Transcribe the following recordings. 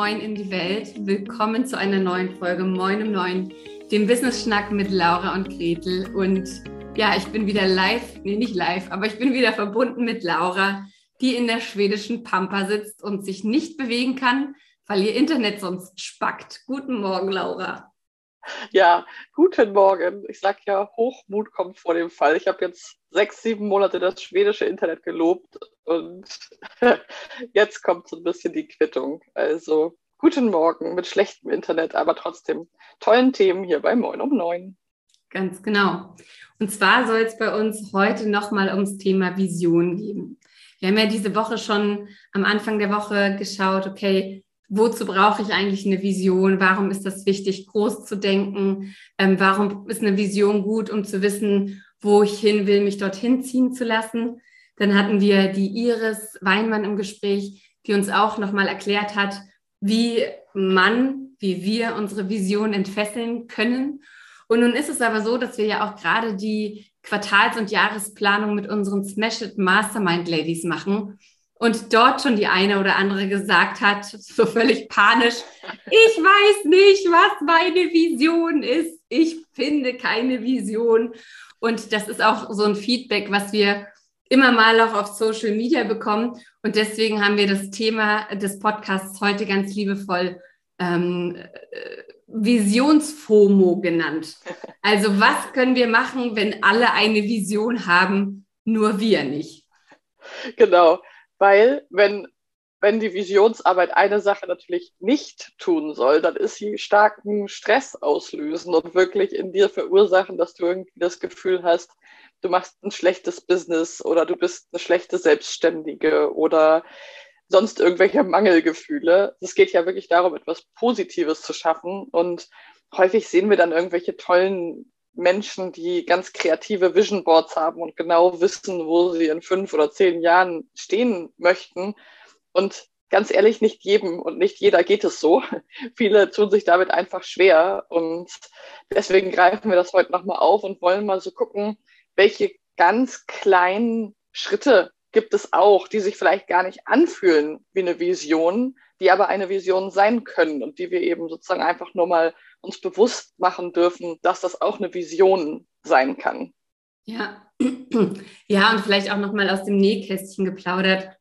Moin in die Welt. Willkommen zu einer neuen Folge Moin im Neuen, dem Business Schnack mit Laura und Gretel. Und ja, ich bin wieder live, nee, nicht live, aber ich bin wieder verbunden mit Laura, die in der schwedischen Pampa sitzt und sich nicht bewegen kann, weil ihr Internet sonst spackt. Guten Morgen, Laura. Ja, guten Morgen. Ich sag ja, Hochmut kommt vor dem Fall. Ich habe jetzt sechs, sieben Monate das schwedische Internet gelobt und jetzt kommt so ein bisschen die Quittung. Also guten Morgen mit schlechtem Internet, aber trotzdem tollen Themen hier bei Moin um Neun. Ganz genau. Und zwar soll es bei uns heute nochmal ums Thema Vision gehen. Wir haben ja diese Woche schon am Anfang der Woche geschaut, okay, wozu brauche ich eigentlich eine Vision? Warum ist das wichtig, groß zu denken? Ähm, warum ist eine Vision gut, um zu wissen, wo ich hin will, mich dorthin ziehen zu lassen? Dann hatten wir die Iris Weinmann im Gespräch, die uns auch nochmal erklärt hat, wie man, wie wir unsere Vision entfesseln können. Und nun ist es aber so, dass wir ja auch gerade die Quartals- und Jahresplanung mit unseren Smash It Mastermind Ladies machen und dort schon die eine oder andere gesagt hat, so völlig panisch, ich weiß nicht, was meine Vision ist. Ich finde keine Vision. Und das ist auch so ein Feedback, was wir immer mal auch auf Social Media bekommen. Und deswegen haben wir das Thema des Podcasts heute ganz liebevoll ähm, äh, Visionsfomo genannt. Also was können wir machen, wenn alle eine Vision haben, nur wir nicht? Genau weil wenn, wenn die Visionsarbeit eine Sache natürlich nicht tun soll, dann ist sie starken Stress auslösen und wirklich in dir verursachen, dass du irgendwie das Gefühl hast, du machst ein schlechtes Business oder du bist eine schlechte Selbstständige oder sonst irgendwelche Mangelgefühle. Es geht ja wirklich darum, etwas Positives zu schaffen und häufig sehen wir dann irgendwelche tollen Menschen, die ganz kreative Vision Boards haben und genau wissen, wo sie in fünf oder zehn Jahren stehen möchten. Und ganz ehrlich, nicht jedem und nicht jeder geht es so. Viele tun sich damit einfach schwer. Und deswegen greifen wir das heute nochmal auf und wollen mal so gucken, welche ganz kleinen Schritte gibt es auch, die sich vielleicht gar nicht anfühlen wie eine Vision, die aber eine Vision sein können und die wir eben sozusagen einfach nur mal uns bewusst machen dürfen, dass das auch eine Vision sein kann. Ja, ja, und vielleicht auch nochmal aus dem Nähkästchen geplaudert.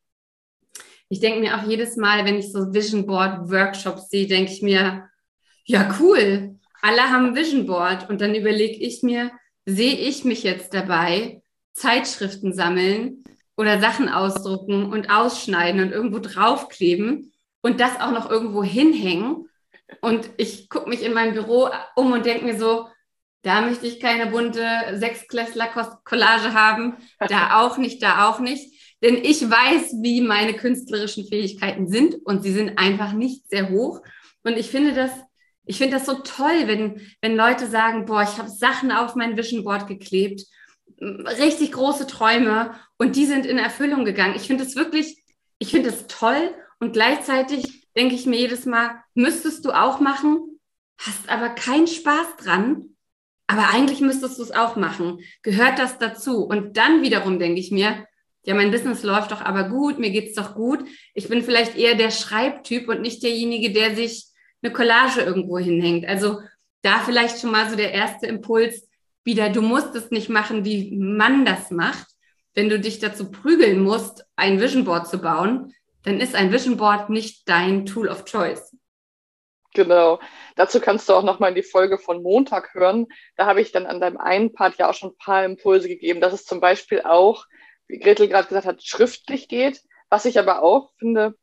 Ich denke mir auch jedes Mal, wenn ich so Vision Board Workshops sehe, denke ich mir, ja, cool, alle haben Vision Board. Und dann überlege ich mir, sehe ich mich jetzt dabei, Zeitschriften sammeln oder Sachen ausdrucken und ausschneiden und irgendwo draufkleben und das auch noch irgendwo hinhängen und ich gucke mich in meinem Büro um und denke mir so, da möchte ich keine bunte Sechsklässler-Collage haben, da auch nicht, da auch nicht. Denn ich weiß, wie meine künstlerischen Fähigkeiten sind und sie sind einfach nicht sehr hoch. Und ich finde das, ich finde das so toll, wenn, wenn Leute sagen, boah, ich habe Sachen auf mein Vision Board geklebt, richtig große Träume und die sind in Erfüllung gegangen. Ich finde es wirklich, ich finde es toll und gleichzeitig denke ich mir jedes Mal, müsstest du auch machen, hast aber keinen Spaß dran, aber eigentlich müsstest du es auch machen. Gehört das dazu? Und dann wiederum denke ich mir, ja, mein Business läuft doch aber gut, mir geht's doch gut. Ich bin vielleicht eher der Schreibtyp und nicht derjenige, der sich eine Collage irgendwo hinhängt. Also da vielleicht schon mal so der erste Impuls wieder, du musst es nicht machen, wie man das macht. Wenn du dich dazu prügeln musst, ein Vision Board zu bauen, dann ist ein Vision Board nicht dein Tool of Choice. Genau. Dazu kannst du auch nochmal in die Folge von Montag hören. Da habe ich dann an deinem einen Part ja auch schon ein paar Impulse gegeben, dass es zum Beispiel auch, wie Gretel gerade gesagt hat, schriftlich geht. Was ich aber auch finde,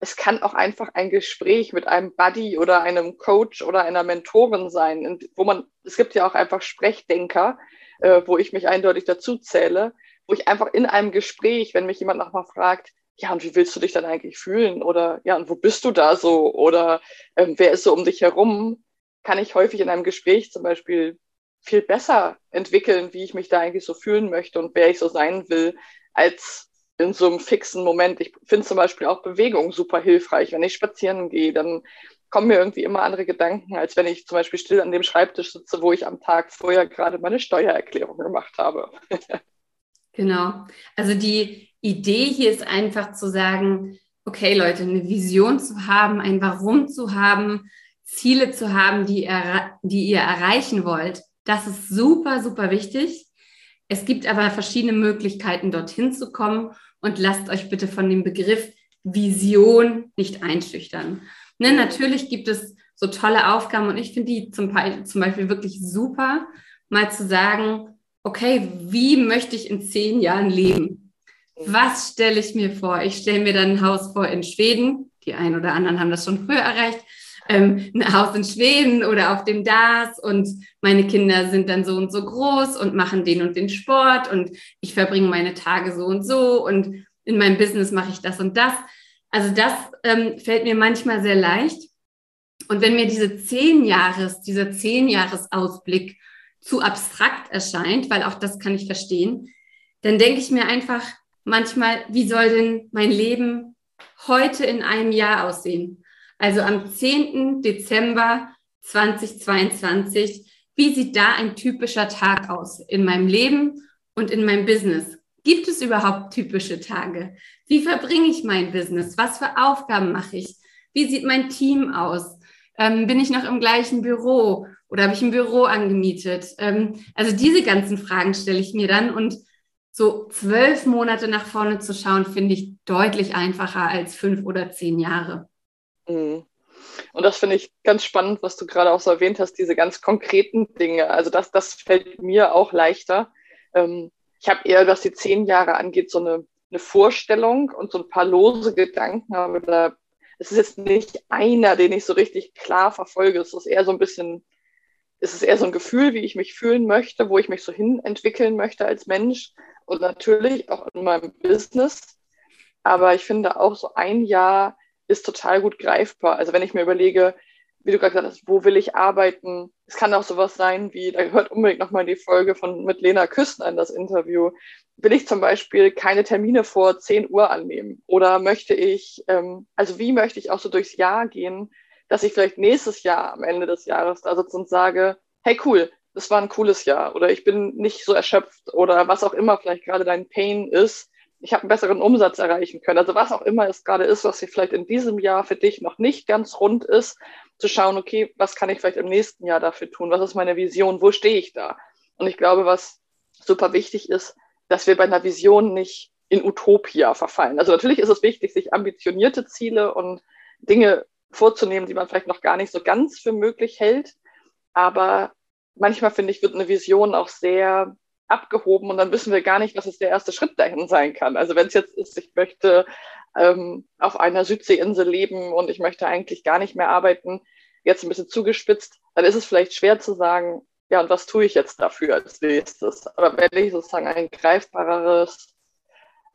es kann auch einfach ein Gespräch mit einem Buddy oder einem Coach oder einer Mentorin sein, wo man, es gibt ja auch einfach Sprechdenker, äh, wo ich mich eindeutig dazu zähle, wo ich einfach in einem Gespräch, wenn mich jemand nochmal fragt, ja, und wie willst du dich dann eigentlich fühlen? Oder ja, und wo bist du da so? Oder ähm, wer ist so um dich herum? Kann ich häufig in einem Gespräch zum Beispiel viel besser entwickeln, wie ich mich da eigentlich so fühlen möchte und wer ich so sein will, als in so einem fixen Moment. Ich finde zum Beispiel auch Bewegung super hilfreich. Wenn ich spazieren gehe, dann kommen mir irgendwie immer andere Gedanken, als wenn ich zum Beispiel still an dem Schreibtisch sitze, wo ich am Tag vorher gerade meine Steuererklärung gemacht habe. genau. Also die Idee hier ist einfach zu sagen, okay Leute, eine Vision zu haben, ein Warum zu haben, Ziele zu haben, die, die ihr erreichen wollt, das ist super, super wichtig. Es gibt aber verschiedene Möglichkeiten, dorthin zu kommen und lasst euch bitte von dem Begriff Vision nicht einschüchtern. Ne, natürlich gibt es so tolle Aufgaben und ich finde die zum, zum Beispiel wirklich super, mal zu sagen, okay, wie möchte ich in zehn Jahren leben? Was stelle ich mir vor? Ich stelle mir dann ein Haus vor in Schweden. Die einen oder anderen haben das schon früher erreicht. Ähm, ein Haus in Schweden oder auf dem DAS und meine Kinder sind dann so und so groß und machen den und den Sport und ich verbringe meine Tage so und so und in meinem Business mache ich das und das. Also das ähm, fällt mir manchmal sehr leicht. Und wenn mir diese zehn Jahres, dieser zehn Jahresausblick zu abstrakt erscheint, weil auch das kann ich verstehen, dann denke ich mir einfach manchmal, wie soll denn mein Leben heute in einem Jahr aussehen? Also am 10. Dezember 2022, wie sieht da ein typischer Tag aus in meinem Leben und in meinem Business? Gibt es überhaupt typische Tage? Wie verbringe ich mein Business? Was für Aufgaben mache ich? Wie sieht mein Team aus? Ähm, bin ich noch im gleichen Büro oder habe ich ein Büro angemietet? Ähm, also diese ganzen Fragen stelle ich mir dann und so zwölf Monate nach vorne zu schauen, finde ich deutlich einfacher als fünf oder zehn Jahre. Mhm. Und das finde ich ganz spannend, was du gerade auch so erwähnt hast, diese ganz konkreten Dinge. Also das, das fällt mir auch leichter. Ähm, ich habe eher, was die zehn Jahre angeht, so eine, eine Vorstellung und so ein paar lose Gedanken, aber da es ist jetzt nicht einer, den ich so richtig klar verfolge. Es ist eher so ein bisschen, es ist eher so ein Gefühl, wie ich mich fühlen möchte, wo ich mich so hin entwickeln möchte als Mensch und natürlich auch in meinem Business. Aber ich finde auch so ein Jahr ist total gut greifbar. Also wenn ich mir überlege, wie du gerade gesagt hast, wo will ich arbeiten? Es kann auch sowas sein wie, da gehört unbedingt nochmal die Folge von mit Lena Küsten an das Interview. Will ich zum Beispiel keine Termine vor 10 Uhr annehmen? Oder möchte ich, ähm, also wie möchte ich auch so durchs Jahr gehen, dass ich vielleicht nächstes Jahr am Ende des Jahres da sitze und sage, hey cool, das war ein cooles Jahr oder ich bin nicht so erschöpft oder was auch immer vielleicht gerade dein Pain ist, ich habe einen besseren Umsatz erreichen können. Also was auch immer es gerade ist, was vielleicht in diesem Jahr für dich noch nicht ganz rund ist, zu schauen, okay, was kann ich vielleicht im nächsten Jahr dafür tun? Was ist meine Vision? Wo stehe ich da? Und ich glaube, was super wichtig ist, dass wir bei einer Vision nicht in Utopia verfallen. Also natürlich ist es wichtig, sich ambitionierte Ziele und Dinge vorzunehmen, die man vielleicht noch gar nicht so ganz für möglich hält. Aber manchmal finde ich, wird eine Vision auch sehr abgehoben und dann wissen wir gar nicht, was jetzt der erste Schritt dahin sein kann. Also wenn es jetzt ist, ich möchte ähm, auf einer Südseeinsel leben und ich möchte eigentlich gar nicht mehr arbeiten, jetzt ein bisschen zugespitzt, dann ist es vielleicht schwer zu sagen, ja, und was tue ich jetzt dafür als nächstes? Aber wenn ich sozusagen ein greifbareres,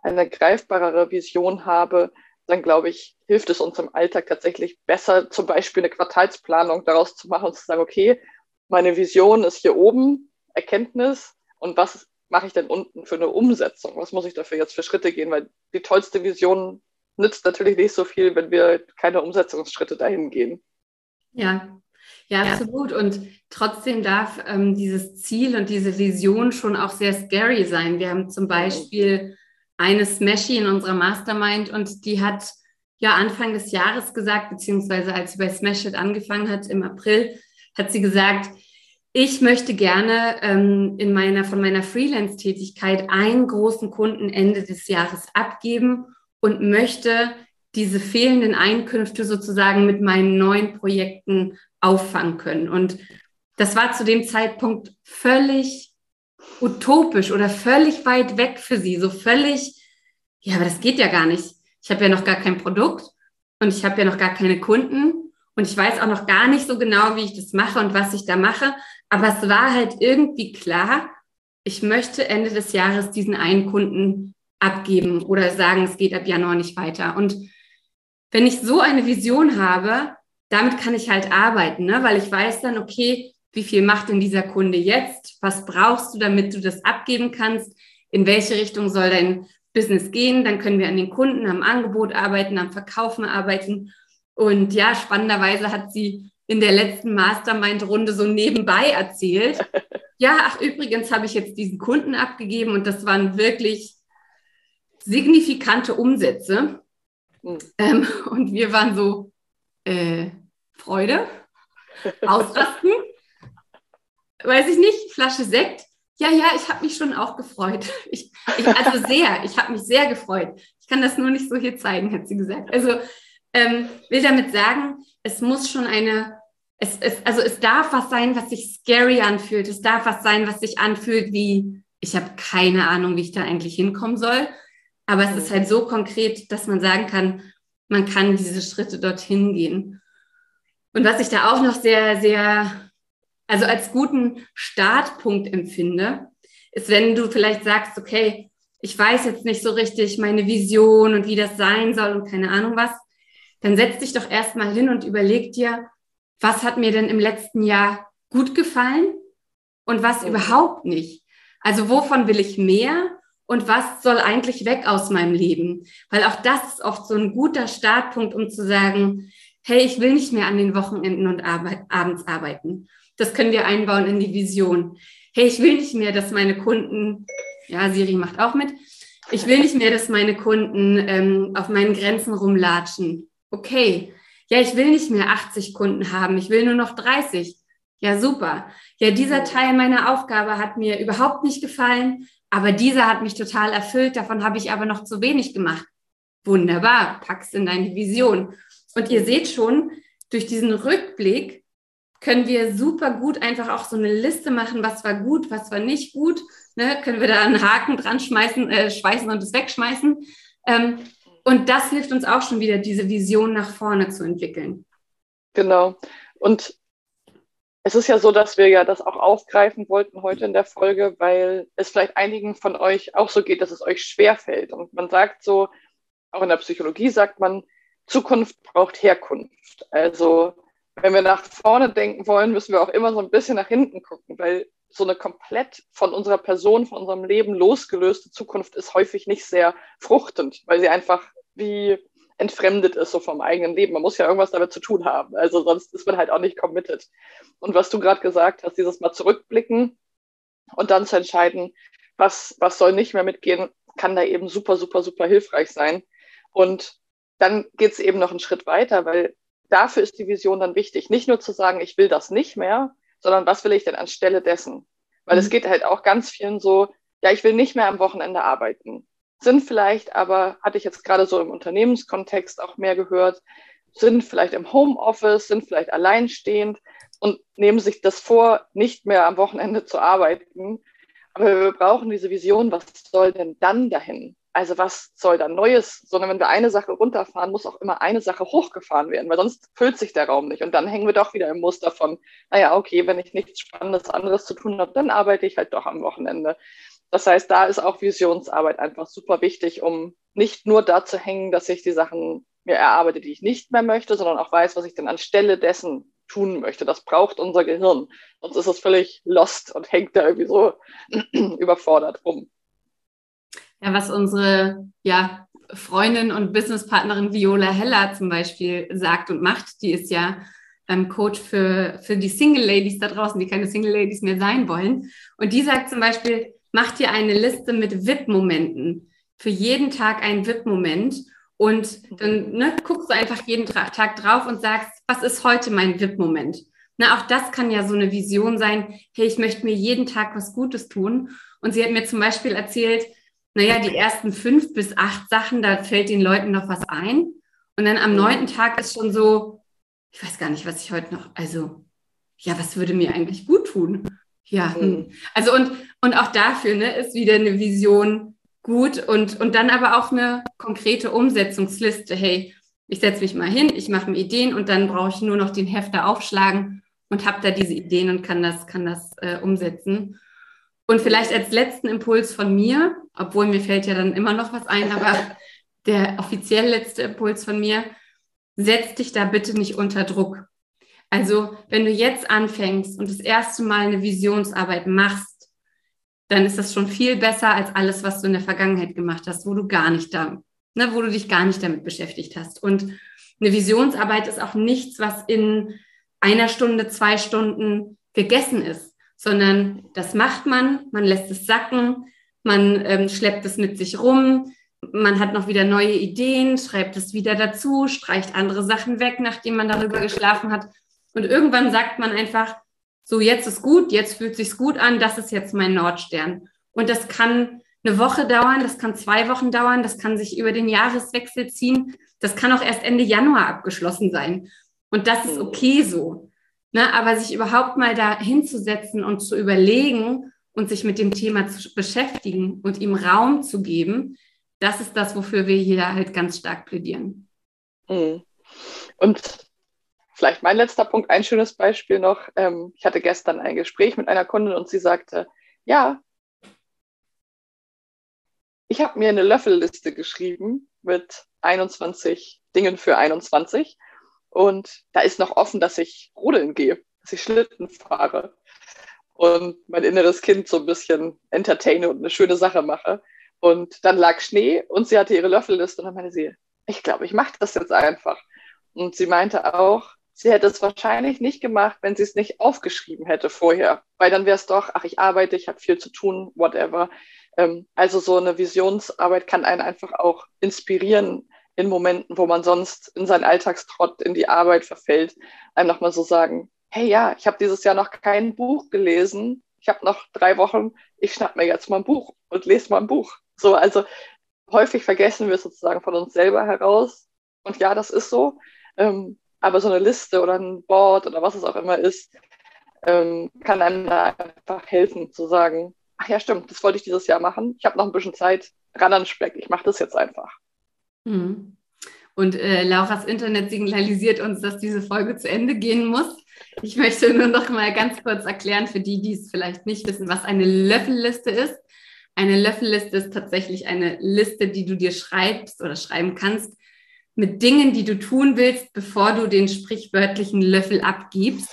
eine greifbarere Vision habe, dann glaube ich, hilft es uns im Alltag tatsächlich besser, zum Beispiel eine Quartalsplanung daraus zu machen und zu sagen, okay, meine Vision ist hier oben, Erkenntnis, und was mache ich denn unten für eine Umsetzung? Was muss ich dafür jetzt für Schritte gehen? Weil die tollste Vision nützt natürlich nicht so viel, wenn wir keine Umsetzungsschritte dahin gehen. Ja, ja, absolut. Und trotzdem darf ähm, dieses Ziel und diese Vision schon auch sehr scary sein. Wir haben zum Beispiel eine Smashy in unserer Mastermind und die hat ja Anfang des Jahres gesagt, beziehungsweise als sie bei Smash It angefangen hat im April, hat sie gesagt, ich möchte gerne ähm, in meiner, von meiner Freelance-Tätigkeit einen großen Kunden Ende des Jahres abgeben und möchte diese fehlenden Einkünfte sozusagen mit meinen neuen Projekten auffangen können. Und das war zu dem Zeitpunkt völlig utopisch oder völlig weit weg für sie, so völlig, ja, aber das geht ja gar nicht. Ich habe ja noch gar kein Produkt und ich habe ja noch gar keine Kunden und ich weiß auch noch gar nicht so genau, wie ich das mache und was ich da mache. Aber es war halt irgendwie klar, ich möchte Ende des Jahres diesen einen Kunden abgeben oder sagen, es geht ab Januar nicht weiter. Und wenn ich so eine Vision habe, damit kann ich halt arbeiten, ne? weil ich weiß dann, okay, wie viel macht denn dieser Kunde jetzt? Was brauchst du, damit du das abgeben kannst? In welche Richtung soll dein Business gehen? Dann können wir an den Kunden, am Angebot arbeiten, am Verkaufen arbeiten. Und ja, spannenderweise hat sie in der letzten Mastermind-Runde so nebenbei erzählt. Ja, ach, übrigens habe ich jetzt diesen Kunden abgegeben und das waren wirklich signifikante Umsätze. Mhm. Ähm, und wir waren so, äh, Freude, ausrasten, weiß ich nicht, Flasche Sekt. Ja, ja, ich habe mich schon auch gefreut. Ich, ich, also sehr, ich habe mich sehr gefreut. Ich kann das nur nicht so hier zeigen, hat sie gesagt. Also ähm, will damit sagen, es muss schon eine, es, es, also es darf was sein, was sich scary anfühlt. Es darf was sein, was sich anfühlt wie, ich habe keine Ahnung, wie ich da eigentlich hinkommen soll. Aber es ist halt so konkret, dass man sagen kann, man kann diese Schritte dorthin gehen. Und was ich da auch noch sehr, sehr, also als guten Startpunkt empfinde, ist, wenn du vielleicht sagst, okay, ich weiß jetzt nicht so richtig meine Vision und wie das sein soll und keine Ahnung was, dann setz dich doch erstmal hin und überleg dir, was hat mir denn im letzten Jahr gut gefallen und was mhm. überhaupt nicht. Also wovon will ich mehr und was soll eigentlich weg aus meinem Leben? Weil auch das ist oft so ein guter Startpunkt, um zu sagen, hey, ich will nicht mehr an den Wochenenden und Arbeit, abends arbeiten. Das können wir einbauen in die Vision. Hey, ich will nicht mehr, dass meine Kunden, ja, Siri macht auch mit, ich will nicht mehr, dass meine Kunden ähm, auf meinen Grenzen rumlatschen. Okay. Ja, ich will nicht mehr 80 Kunden haben, ich will nur noch 30. Ja, super. Ja, dieser Teil meiner Aufgabe hat mir überhaupt nicht gefallen. Aber dieser hat mich total erfüllt, davon habe ich aber noch zu wenig gemacht. Wunderbar, packst in deine Vision. Und ihr seht schon, durch diesen Rückblick können wir super gut einfach auch so eine Liste machen, was war gut, was war nicht gut. Ne? Können wir da einen Haken dran schmeißen, äh, schweißen und es wegschmeißen. Ähm, und das hilft uns auch schon wieder, diese Vision nach vorne zu entwickeln. Genau. Und es ist ja so, dass wir ja das auch aufgreifen wollten heute in der Folge, weil es vielleicht einigen von euch auch so geht, dass es euch schwerfällt. Und man sagt so, auch in der Psychologie sagt man, Zukunft braucht Herkunft. Also wenn wir nach vorne denken wollen, müssen wir auch immer so ein bisschen nach hinten gucken, weil so eine komplett von unserer Person, von unserem Leben losgelöste Zukunft ist häufig nicht sehr fruchtend, weil sie einfach wie entfremdet ist so vom eigenen Leben. Man muss ja irgendwas damit zu tun haben. Also sonst ist man halt auch nicht committed. Und was du gerade gesagt hast, dieses Mal zurückblicken und dann zu entscheiden, was, was soll nicht mehr mitgehen, kann da eben super, super, super hilfreich sein. Und dann geht es eben noch einen Schritt weiter, weil dafür ist die Vision dann wichtig. Nicht nur zu sagen, ich will das nicht mehr, sondern was will ich denn anstelle dessen? Weil mhm. es geht halt auch ganz vielen so, ja, ich will nicht mehr am Wochenende arbeiten sind vielleicht aber, hatte ich jetzt gerade so im Unternehmenskontext auch mehr gehört, sind vielleicht im Homeoffice, sind vielleicht alleinstehend und nehmen sich das vor, nicht mehr am Wochenende zu arbeiten. Aber wir brauchen diese Vision, was soll denn dann dahin? Also was soll da Neues? Sondern wenn wir eine Sache runterfahren, muss auch immer eine Sache hochgefahren werden, weil sonst füllt sich der Raum nicht. Und dann hängen wir doch wieder im Muster von, naja, okay, wenn ich nichts Spannendes anderes zu tun habe, dann arbeite ich halt doch am Wochenende. Das heißt, da ist auch Visionsarbeit einfach super wichtig, um nicht nur da zu hängen, dass ich die Sachen mir erarbeite, die ich nicht mehr möchte, sondern auch weiß, was ich denn anstelle dessen tun möchte. Das braucht unser Gehirn. Sonst ist es völlig lost und hängt da irgendwie so überfordert rum. Ja, was unsere ja, Freundin und Businesspartnerin Viola Heller zum Beispiel sagt und macht, die ist ja ähm, Coach für, für die Single Ladies da draußen, die keine Single Ladies mehr sein wollen. Und die sagt zum Beispiel, mach dir eine Liste mit VIP-Momenten. Für jeden Tag ein VIP-Moment. Und dann ne, guckst du einfach jeden Tag drauf und sagst, was ist heute mein VIP-Moment? Na, auch das kann ja so eine Vision sein. Hey, ich möchte mir jeden Tag was Gutes tun. Und sie hat mir zum Beispiel erzählt, naja, die ersten fünf bis acht Sachen, da fällt den Leuten noch was ein. Und dann am mhm. neunten Tag ist schon so, ich weiß gar nicht, was ich heute noch, also, ja, was würde mir eigentlich gut tun? Ja, mhm. hm. also und, und auch dafür ne, ist wieder eine Vision gut und, und dann aber auch eine konkrete Umsetzungsliste. Hey, ich setze mich mal hin, ich mache mir Ideen und dann brauche ich nur noch den Hefter aufschlagen und habe da diese Ideen und kann das, kann das äh, umsetzen. Und vielleicht als letzten Impuls von mir, obwohl mir fällt ja dann immer noch was ein, aber der offiziell letzte Impuls von mir, setz dich da bitte nicht unter Druck. Also wenn du jetzt anfängst und das erste Mal eine Visionsarbeit machst, dann ist das schon viel besser als alles, was du in der Vergangenheit gemacht hast, wo du gar nicht da, ne, wo du dich gar nicht damit beschäftigt hast. Und eine Visionsarbeit ist auch nichts, was in einer Stunde, zwei Stunden gegessen ist, sondern das macht man, man lässt es sacken, man ähm, schleppt es mit sich rum, man hat noch wieder neue Ideen, schreibt es wieder dazu, streicht andere Sachen weg, nachdem man darüber geschlafen hat. Und irgendwann sagt man einfach, so jetzt ist gut, jetzt fühlt sich's gut an, das ist jetzt mein Nordstern. Und das kann eine Woche dauern, das kann zwei Wochen dauern, das kann sich über den Jahreswechsel ziehen, das kann auch erst Ende Januar abgeschlossen sein. Und das ist okay so. Ne? Aber sich überhaupt mal da hinzusetzen und zu überlegen und sich mit dem Thema zu beschäftigen und ihm Raum zu geben, das ist das, wofür wir hier halt ganz stark plädieren. Mhm. Und vielleicht mein letzter Punkt, ein schönes Beispiel noch. Ähm, ich hatte gestern ein Gespräch mit einer Kundin und sie sagte, ja, ich habe mir eine Löffelliste geschrieben mit 21 Dingen für 21 und da ist noch offen, dass ich rodeln gehe, dass ich Schlitten fahre und mein inneres Kind so ein bisschen entertaine und eine schöne Sache mache. Und dann lag Schnee und sie hatte ihre Löffelliste und dann meinte sie, ich glaube, ich mache das jetzt einfach. Und sie meinte auch, sie hätte es wahrscheinlich nicht gemacht, wenn sie es nicht aufgeschrieben hätte vorher. Weil dann wäre es doch, ach, ich arbeite, ich habe viel zu tun, whatever. Ähm, also so eine Visionsarbeit kann einen einfach auch inspirieren in Momenten, wo man sonst in seinen Alltagstrott in die Arbeit verfällt, einem nochmal so sagen, hey ja, ich habe dieses Jahr noch kein Buch gelesen, ich habe noch drei Wochen, ich schnapp mir jetzt mal ein Buch und lese mal ein Buch. So, also häufig vergessen wir sozusagen von uns selber heraus. Und ja, das ist so. Ähm, aber so eine Liste oder ein Board oder was es auch immer ist, ähm, kann einem da einfach helfen zu sagen, ach ja, stimmt, das wollte ich dieses Jahr machen. Ich habe noch ein bisschen Zeit, ran an Speck, ich mache das jetzt einfach. Mhm. Und äh, Lauras Internet signalisiert uns, dass diese Folge zu Ende gehen muss. Ich möchte nur noch mal ganz kurz erklären für die, die es vielleicht nicht wissen, was eine Löffelliste ist. Eine Löffelliste ist tatsächlich eine Liste, die du dir schreibst oder schreiben kannst mit Dingen, die du tun willst, bevor du den sprichwörtlichen Löffel abgibst.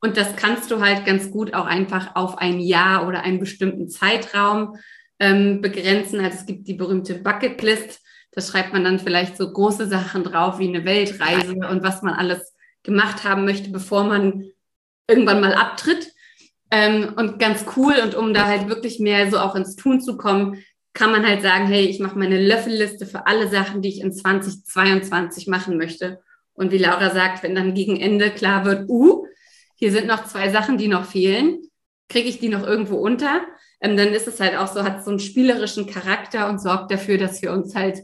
Und das kannst du halt ganz gut auch einfach auf ein Jahr oder einen bestimmten Zeitraum ähm, begrenzen. Also es gibt die berühmte Bucketlist. Da schreibt man dann vielleicht so große Sachen drauf wie eine Weltreise und was man alles gemacht haben möchte, bevor man irgendwann mal abtritt. Ähm, und ganz cool und um da halt wirklich mehr so auch ins Tun zu kommen, kann man halt sagen, hey, ich mache meine Löffelliste für alle Sachen, die ich in 2022 machen möchte. Und wie Laura sagt, wenn dann gegen Ende klar wird, uh, hier sind noch zwei Sachen, die noch fehlen, kriege ich die noch irgendwo unter, ähm, dann ist es halt auch so, hat so einen spielerischen Charakter und sorgt dafür, dass wir uns halt,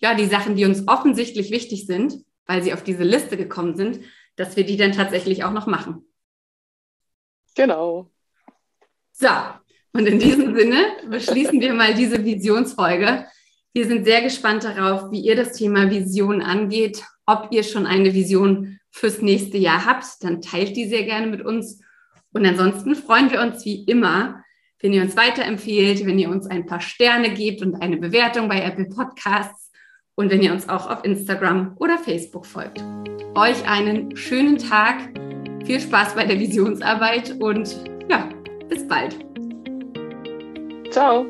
ja, die Sachen, die uns offensichtlich wichtig sind, weil sie auf diese Liste gekommen sind, dass wir die dann tatsächlich auch noch machen. Genau. So, und in diesem Sinne beschließen wir mal diese Visionsfolge. Wir sind sehr gespannt darauf, wie ihr das Thema Vision angeht. Ob ihr schon eine Vision fürs nächste Jahr habt, dann teilt die sehr gerne mit uns. Und ansonsten freuen wir uns wie immer, wenn ihr uns weiterempfehlt, wenn ihr uns ein paar Sterne gebt und eine Bewertung bei Apple Podcasts und wenn ihr uns auch auf Instagram oder Facebook folgt. Euch einen schönen Tag, viel Spaß bei der Visionsarbeit und ja, bis bald. Ciao.